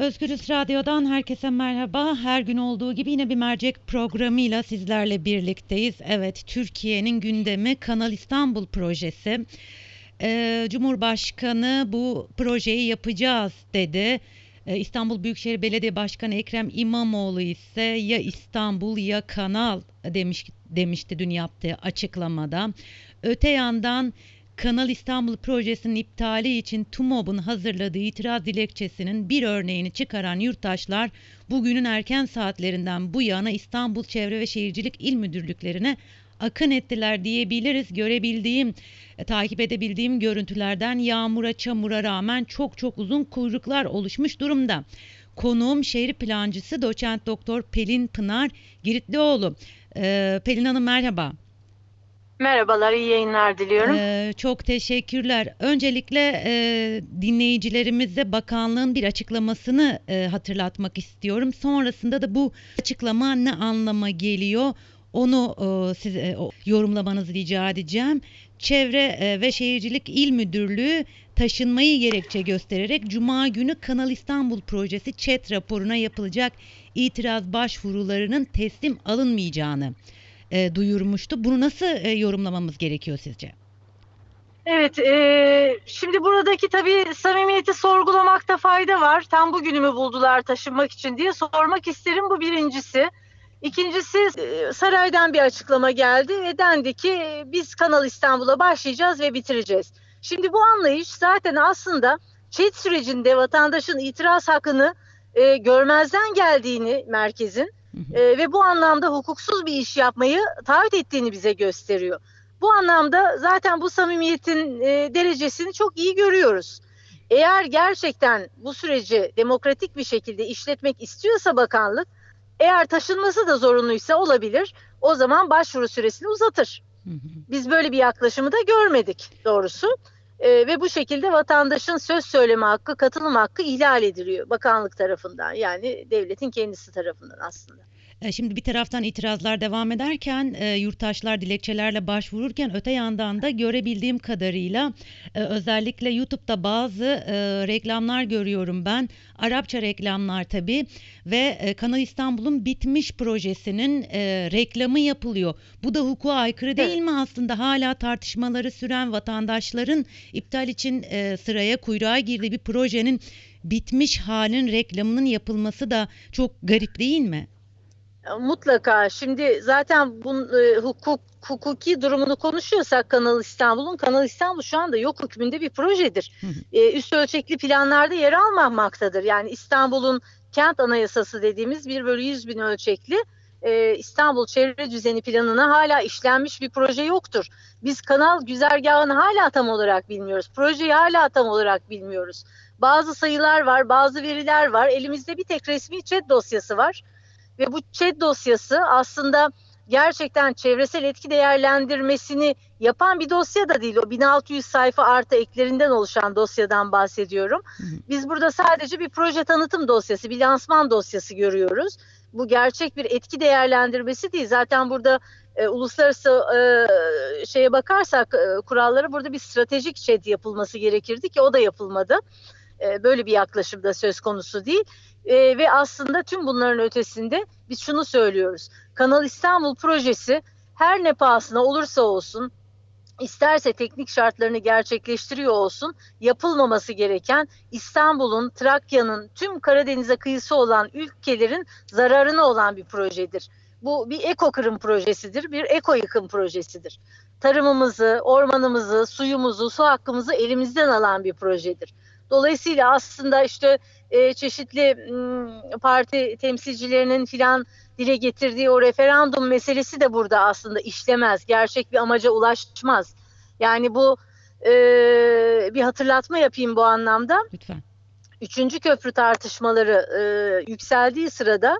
Özgürüz Radyo'dan herkese merhaba. Her gün olduğu gibi yine bir mercek programıyla sizlerle birlikteyiz. Evet, Türkiye'nin gündemi Kanal İstanbul projesi. Ee, Cumhurbaşkanı bu projeyi yapacağız dedi. Ee, İstanbul Büyükşehir Belediye Başkanı Ekrem İmamoğlu ise ya İstanbul ya Kanal demiş demişti dün yaptığı açıklamada. Öte yandan Kanal İstanbul projesinin iptali için TUMOB'un hazırladığı itiraz dilekçesinin bir örneğini çıkaran yurttaşlar bugünün erken saatlerinden bu yana İstanbul Çevre ve Şehircilik İl Müdürlüklerine akın ettiler diyebiliriz. Görebildiğim, e, takip edebildiğim görüntülerden yağmura, çamura rağmen çok çok uzun kuyruklar oluşmuş durumda. Konuğum şehir plancısı doçent doktor Pelin Pınar Giritlioğlu. Ee, Pelin Hanım merhaba. Merhabalar, iyi yayınlar diliyorum. Ee, çok teşekkürler. Öncelikle e, dinleyicilerimize bakanlığın bir açıklamasını e, hatırlatmak istiyorum. Sonrasında da bu açıklama ne anlama geliyor onu e, size yorumlamanızı rica edeceğim. Çevre e, ve Şehircilik İl Müdürlüğü taşınmayı gerekçe göstererek Cuma günü Kanal İstanbul projesi ÇED raporuna yapılacak itiraz başvurularının teslim alınmayacağını e, duyurmuştu. Bunu nasıl e, yorumlamamız gerekiyor sizce? Evet, e, şimdi buradaki tabii samimiyeti sorgulamakta fayda var. Tam bugünümü buldular taşınmak için diye sormak isterim. Bu birincisi. İkincisi e, saraydan bir açıklama geldi ve dendi ki e, biz Kanal İstanbul'a başlayacağız ve bitireceğiz. Şimdi bu anlayış zaten aslında ÇED sürecinde vatandaşın itiraz hakkını e, görmezden geldiğini merkezin e, ve bu anlamda hukuksuz bir iş yapmayı taahhüt ettiğini bize gösteriyor. Bu anlamda zaten bu samimiyetin e, derecesini çok iyi görüyoruz. Eğer gerçekten bu süreci demokratik bir şekilde işletmek istiyorsa bakanlık, eğer taşınması da zorunluysa olabilir, o zaman başvuru süresini uzatır. Biz böyle bir yaklaşımı da görmedik doğrusu. E, ve bu şekilde vatandaşın söz söyleme hakkı, katılım hakkı ihlal ediliyor bakanlık tarafından. Yani devletin kendisi tarafından aslında. E, Şimdi bir taraftan itirazlar devam ederken e, yurttaşlar dilekçelerle başvururken öte yandan da görebildiğim kadarıyla e, özellikle YouTube'da bazı reklamlar görüyorum ben. Arapça reklamlar tabii ve Kanal İstanbul'un bitmiş projesinin reklamı yapılıyor. Bu da hukuka aykırı değil Evet. mi aslında? Hala tartışmaları süren vatandaşların iptal için sıraya kuyruğa girdiği bir projenin bitmiş halin reklamının yapılması da çok garip değil mi? Mutlaka. Şimdi zaten bu e, hukuk hukuki durumunu konuşuyorsak Kanal İstanbul'un Kanal İstanbul şu anda yok hükmünde bir projedir. Hı hı. E, üst ölçekli planlarda yer almamaktadır. Yani İstanbul'un kent anayasası dediğimiz 1 bölü 100 bin ölçekli e, İstanbul çevre düzeni planına hala işlenmiş bir proje yoktur. Biz kanal güzergahını hala tam olarak bilmiyoruz. Projeyi hala tam olarak bilmiyoruz. Bazı sayılar var, bazı veriler var. Elimizde bir tek resmi chat dosyası var. Ve bu chat dosyası aslında gerçekten çevresel etki değerlendirmesini yapan bir dosya da değil. O 1600 sayfa artı eklerinden oluşan dosyadan bahsediyorum. Biz burada sadece bir proje tanıtım dosyası, bir lansman dosyası görüyoruz. Bu gerçek bir etki değerlendirmesi değil. Zaten burada e, uluslararası e, şeye bakarsak e, kurallara burada bir stratejik chat yapılması gerekirdi ki o da yapılmadı. E, böyle bir yaklaşım da söz konusu değil. E, ve aslında tüm bunların ötesinde biz şunu söylüyoruz. Kanal İstanbul projesi her ne pahasına olursa olsun isterse teknik şartlarını gerçekleştiriyor olsun yapılmaması gereken İstanbul'un, Trakya'nın tüm Karadeniz'e kıyısı olan ülkelerin zararına olan bir projedir. Bu bir eko kırım projesidir, bir eko yıkım projesidir. Tarımımızı, ormanımızı, suyumuzu, su hakkımızı elimizden alan bir projedir. Dolayısıyla aslında işte e, çeşitli m, parti temsilcilerinin filan dile getirdiği o referandum meselesi de burada aslında işlemez. Gerçek bir amaca ulaşmaz. Yani bu e, bir hatırlatma yapayım bu anlamda. Lütfen. Üçüncü köprü tartışmaları e, yükseldiği sırada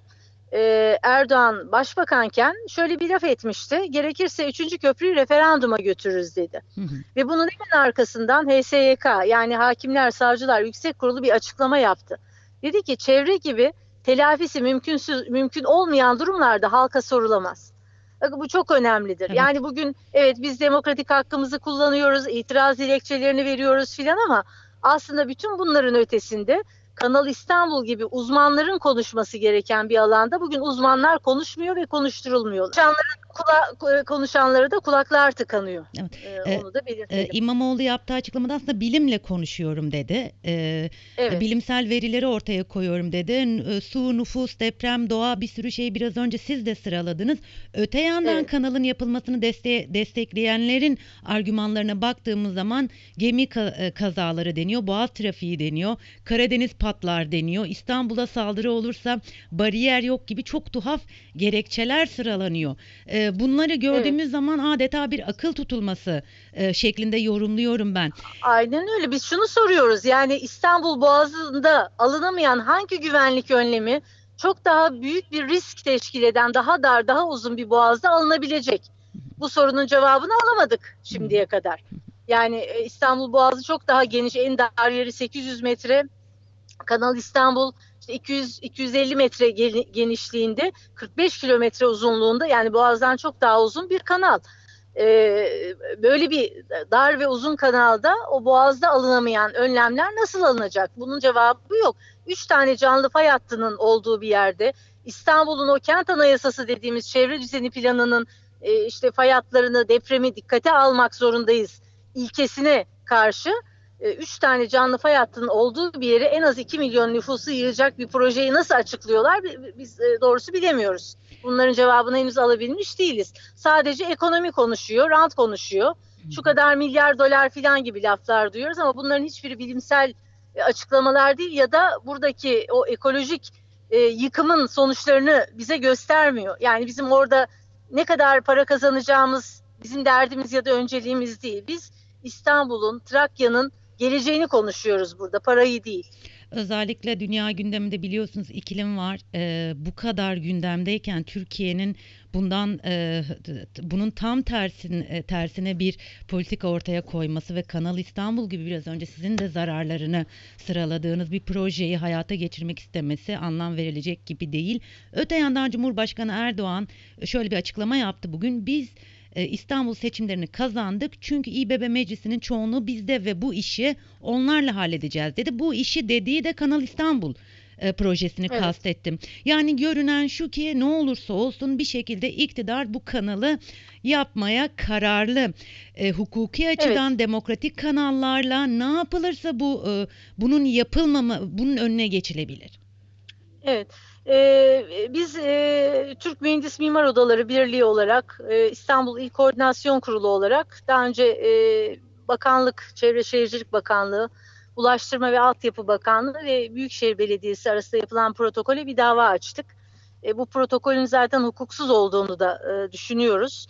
e, Erdoğan başbakanken şöyle bir laf etmişti. Gerekirse üçüncü köprüyü referanduma götürürüz dedi. Hı hı. Ve bunun hemen arkasından HSYK yani Hakimler Savcılar Yüksek Kurulu bir açıklama yaptı. Dedi ki çevre gibi telafisi mümkünsüz mümkün olmayan durumlarda halka sorulamaz. Bakın bu çok önemlidir. Evet. Yani bugün evet biz demokratik hakkımızı kullanıyoruz, itiraz dilekçelerini veriyoruz filan ama aslında bütün bunların ötesinde Kanal İstanbul gibi uzmanların konuşması gereken bir alanda bugün uzmanlar konuşmuyor ve konuşturulmuyor. Konuşanların kula, konuşanlara da kulaklar tıkanıyor. Evet. Ee, Ee, onu da Ee, belirtelim. İmamoğlu yaptığı açıklamada aslında bilimle konuşuyorum dedi. Ee, evet. Bilimsel verileri ortaya koyuyorum dedi. E, Su, nüfus, deprem, doğa bir sürü şeyi biraz önce siz de sıraladınız. Öte yandan Evet. kanalın yapılmasını deste- destekleyenlerin argümanlarına baktığımız zaman gemi ka- e, kazaları deniyor, boğaz trafiği deniyor, Karadeniz patlar deniyor, İstanbul'a saldırı olursa bariyer yok gibi çok tuhaf gerekçeler sıralanıyor. Ee, bunları gördüğümüz zaman adeta bir akıl tutulması e, şeklinde yorumluyorum ben. Aynen öyle. Biz şunu soruyoruz. Yani İstanbul Boğazı'nda alınamayan hangi güvenlik önlemi çok daha büyük bir risk teşkil eden daha dar, daha uzun bir boğazda alınabilecek? Bu sorunun cevabını alamadık şimdiye kadar. Yani e, İstanbul Boğazı çok daha geniş. En dar yeri 800 metre. Kanal İstanbul işte 200 250 metre geni- genişliğinde, 45 kilometre uzunluğunda yani Boğaz'dan çok daha uzun bir kanal. Ee, böyle bir dar ve uzun kanalda o boğazda alınamayan önlemler nasıl alınacak? Bunun cevabı yok. Üç tane canlı fay hattının olduğu bir yerde İstanbul'un o kent anayasası dediğimiz çevre düzeni planının e, işte fay hatlarını depremi dikkate almak zorundayız ilkesine karşı e, üç tane canlı fay hattının olduğu bir yere en az 2 milyon nüfusu yığacak bir projeyi nasıl açıklıyorlar Bi- biz e, doğrusu bilemiyoruz. Bunların cevabını henüz alabilmiş değiliz. Sadece ekonomi konuşuyor, rant konuşuyor. Şu kadar milyar dolar falan gibi laflar duyuyoruz ama bunların hiçbiri bilimsel e, açıklamalar değil ya da buradaki o ekolojik e, yıkımın sonuçlarını bize göstermiyor. Yani bizim orada ne kadar para kazanacağımız bizim derdimiz ya da önceliğimiz değil. Biz İstanbul'un, Trakya'nın geleceğini konuşuyoruz burada, parayı değil. Özellikle dünya gündeminde biliyorsunuz iklim var. Ee, bu kadar gündemdeyken Türkiye'nin bundan e, bunun tam tersin, e, tersine bir politika ortaya koyması ve Kanal İstanbul gibi biraz önce sizin de zararlarını sıraladığınız bir projeyi hayata geçirmek istemesi anlam verilecek gibi değil. Öte yandan Cumhurbaşkanı Erdoğan şöyle bir açıklama yaptı bugün. Biz e, İstanbul seçimlerini kazandık çünkü İBB Meclisi'nin çoğunluğu bizde ve bu işi onlarla halledeceğiz dedi. Bu işi dediği de Kanal İstanbul e, projesini Evet. kastettim. Yani görünen şu ki ne olursa olsun bir şekilde iktidar bu kanalı yapmaya kararlı. E, hukuki açıdan demokratik kanallarla ne yapılırsa bu e, bunun yapılmama bunun önüne geçilebilir. Evet. Ee, biz e, Türk Mühendis Mimar Odaları Birliği olarak e, İstanbul İl Koordinasyon Kurulu olarak daha önce e, Bakanlık, Çevre Şehircilik Bakanlığı, Ulaştırma ve Altyapı Bakanlığı ve Büyükşehir Belediyesi arasında yapılan protokole bir dava açtık. Bu protokolün zaten hukuksuz olduğunu da düşünüyoruz.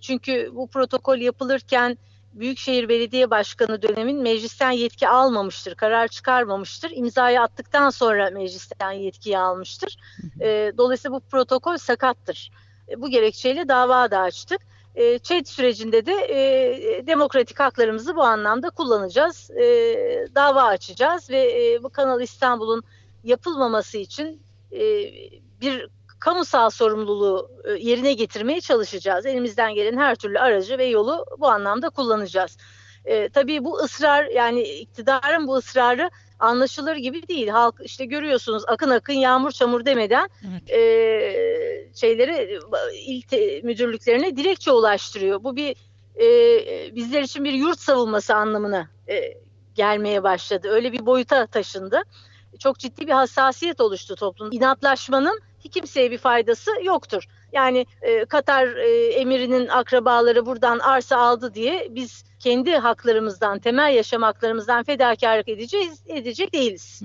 Çünkü bu protokol yapılırken Büyükşehir Belediye Başkanı dönemin meclisten yetki almamıştır, karar çıkarmamıştır. İmzayı attıktan sonra meclisten yetkiyi almıştır. E, dolayısıyla bu protokol sakattır. E, bu gerekçeyle dava da açtık. E, ÇED sürecinde de e, demokratik haklarımızı bu anlamda kullanacağız. E, dava açacağız ve e, bu Kanal İstanbul'un yapılmaması için e, bir kamusal sorumluluğu e, yerine getirmeye çalışacağız. Elimizden gelen her türlü aracı ve yolu bu anlamda kullanacağız. E, tabii bu ısrar yani iktidarın bu ısrarı anlaşılır gibi değil. Halk işte görüyorsunuz akın akın yağmur çamur demeden Evet. e, şeyleri il te- müdürlüklerine dilekçe ulaştırıyor. Bu bir e, bizler için bir yurt savunması anlamına e, gelmeye başladı. Öyle bir boyuta taşındı. Çok ciddi bir hassasiyet oluştu toplumda. İnatlaşmanın kimseye bir faydası yoktur. Yani e, Katar e, emirinin akrabaları buradan arsa aldı diye biz kendi haklarımızdan, temel yaşam haklarımızdan fedakarlık edeceğiz, edecek değiliz.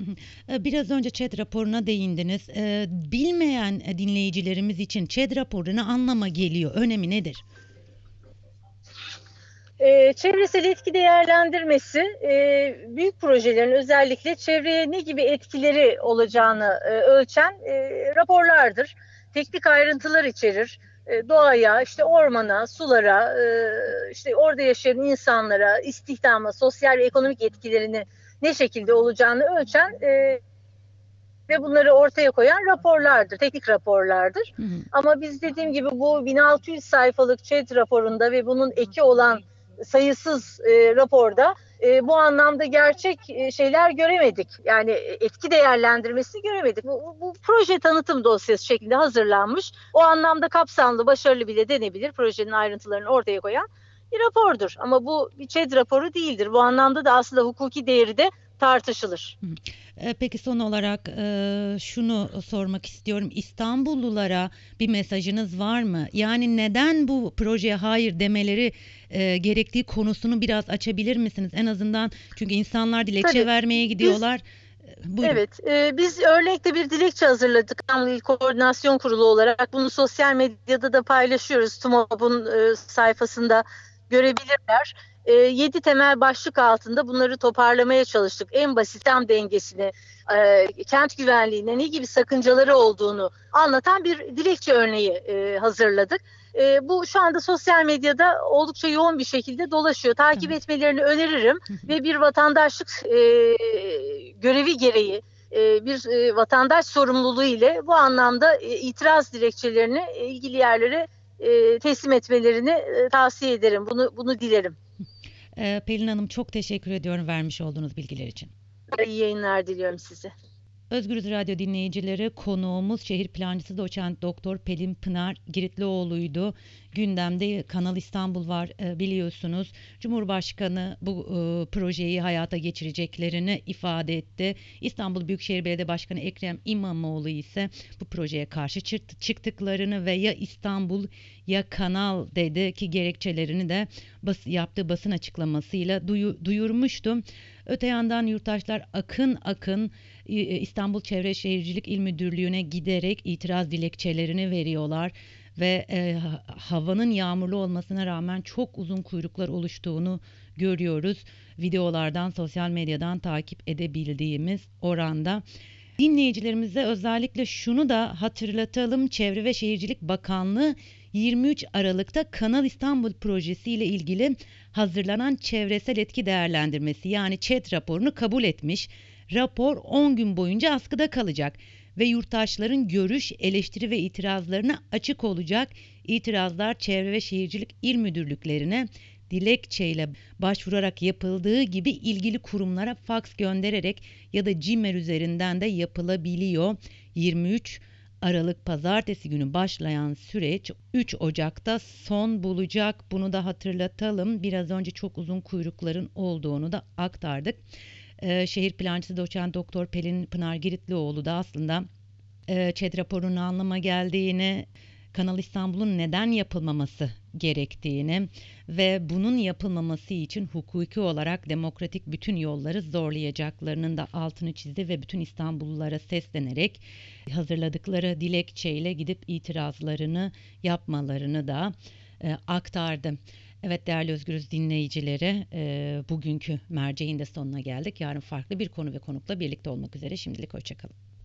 E, Biraz önce ÇED raporuna değindiniz. E, Bilmeyen dinleyicilerimiz için ÇED raporu ne anlama geliyor? Önemi nedir? Ee, çevresel etki değerlendirmesi e, büyük projelerin özellikle çevreye ne gibi etkileri olacağını e, ölçen e, raporlardır. Teknik ayrıntılar içerir. E, doğaya, işte ormana, sulara, e, işte orada yaşayan insanlara, istihdama, sosyal ve ekonomik etkilerini ne şekilde olacağını ölçen e, ve bunları ortaya koyan raporlardır, teknik raporlardır. Hı hı. Ama biz dediğim gibi bu 1600 sayfalık ÇED raporunda ve bunun eki olan sayısız e, raporda e, bu anlamda gerçek e, şeyler göremedik. Yani etki değerlendirmesini göremedik. Bu, bu proje tanıtım dosyası şeklinde hazırlanmış. O anlamda kapsamlı, başarılı bile denebilir. Projenin ayrıntılarını ortaya koyan bir rapordur. Ama bu bir ÇED raporu değildir. Bu anlamda da aslında hukuki değeri de tartışılır. E, Peki son olarak e, şunu sormak istiyorum. İstanbullulara bir mesajınız var mı? Yani neden bu projeye hayır demeleri e, gerektiği konusunu biraz açabilir misiniz? En azından çünkü insanlar dilekçe Tabii. vermeye gidiyorlar. E, Buyurun. Evet, e, biz örnekte bir dilekçe hazırladık İstanbul İl Koordinasyon Kurulu olarak. Bunu sosyal medyada da paylaşıyoruz. TUMOP'un e, sayfasında görebilirler. E, yedi temel başlık altında bunları toparlamaya çalıştık. En basit tam dengesini, e, kent güvenliğine ne gibi sakıncaları olduğunu anlatan bir dilekçe örneği e, hazırladık. E, bu şu anda sosyal medyada oldukça yoğun bir şekilde dolaşıyor. Takip etmelerini öneririm ve bir vatandaşlık e, görevi gereği bir vatandaş sorumluluğu ile bu anlamda itiraz dilekçelerini ilgili yerlere teslim etmelerini tavsiye ederim. Bunu bunu dilerim. E, Pelin Hanım çok teşekkür ediyorum vermiş olduğunuz bilgiler için. İyi yayınlar diliyorum size. Özgürüz Radyo dinleyicileri konuğumuz şehir plancısı doçent doktor Pelin Pınar Giritlioğlu'ydu. Gündemde Kanal İstanbul var e, biliyorsunuz. Cumhurbaşkanı bu e, projeyi hayata geçireceklerini ifade etti. İstanbul Büyükşehir Belediye Başkanı Ekrem İmamoğlu ise bu projeye karşı çıktı- çıktıklarını ve ya İstanbul ya Kanal dedi ki gerekçelerini de bas, yaptığı basın açıklamasıyla duyu- duyurmuştu. Öte yandan yurttaşlar akın akın İstanbul Çevre Şehircilik İl Müdürlüğü'ne giderek itiraz dilekçelerini veriyorlar ve e, ha- havanın yağmurlu olmasına rağmen çok uzun kuyruklar oluştuğunu görüyoruz. Videolardan, sosyal medyadan takip edebildiğimiz oranda. Dinleyicilerimize özellikle şunu da hatırlatalım. Çevre ve Şehircilik Bakanlığı 23 Aralık'ta Kanal İstanbul projesi ile ilgili hazırlanan çevresel etki değerlendirmesi yani ÇED raporunu kabul etmiş. Rapor 10 gün boyunca askıda kalacak ve yurttaşların görüş, eleştiri ve itirazlarına açık olacak. İtirazlar Çevre ve Şehircilik İl Müdürlüklerine dilekçeyle başvurarak yapıldığı gibi ilgili kurumlara faks göndererek ya da CİMER üzerinden de yapılabiliyor. 23 Aralık pazartesi günü başlayan süreç 3 Ocak'ta son bulacak. Bunu da hatırlatalım. Biraz önce çok uzun kuyrukların olduğunu da aktardık. Ee, şehir plancısı doçent doktor Pelin Pınar Giritlioğlu da aslında e, ÇED raporunun anlama geldiğini, Kanal İstanbul'un neden yapılmaması gerektiğini ve bunun yapılmaması için hukuki olarak demokratik bütün yolları zorlayacaklarının da altını çizdi ve bütün İstanbullulara seslenerek hazırladıkları dilekçeyle gidip itirazlarını yapmalarını da e, aktardı. Evet değerli Özgürüz dinleyicileri e, bugünkü merceğin de sonuna geldik. Yarın farklı bir konu ve konukla birlikte olmak üzere. Şimdilik hoşçakalın.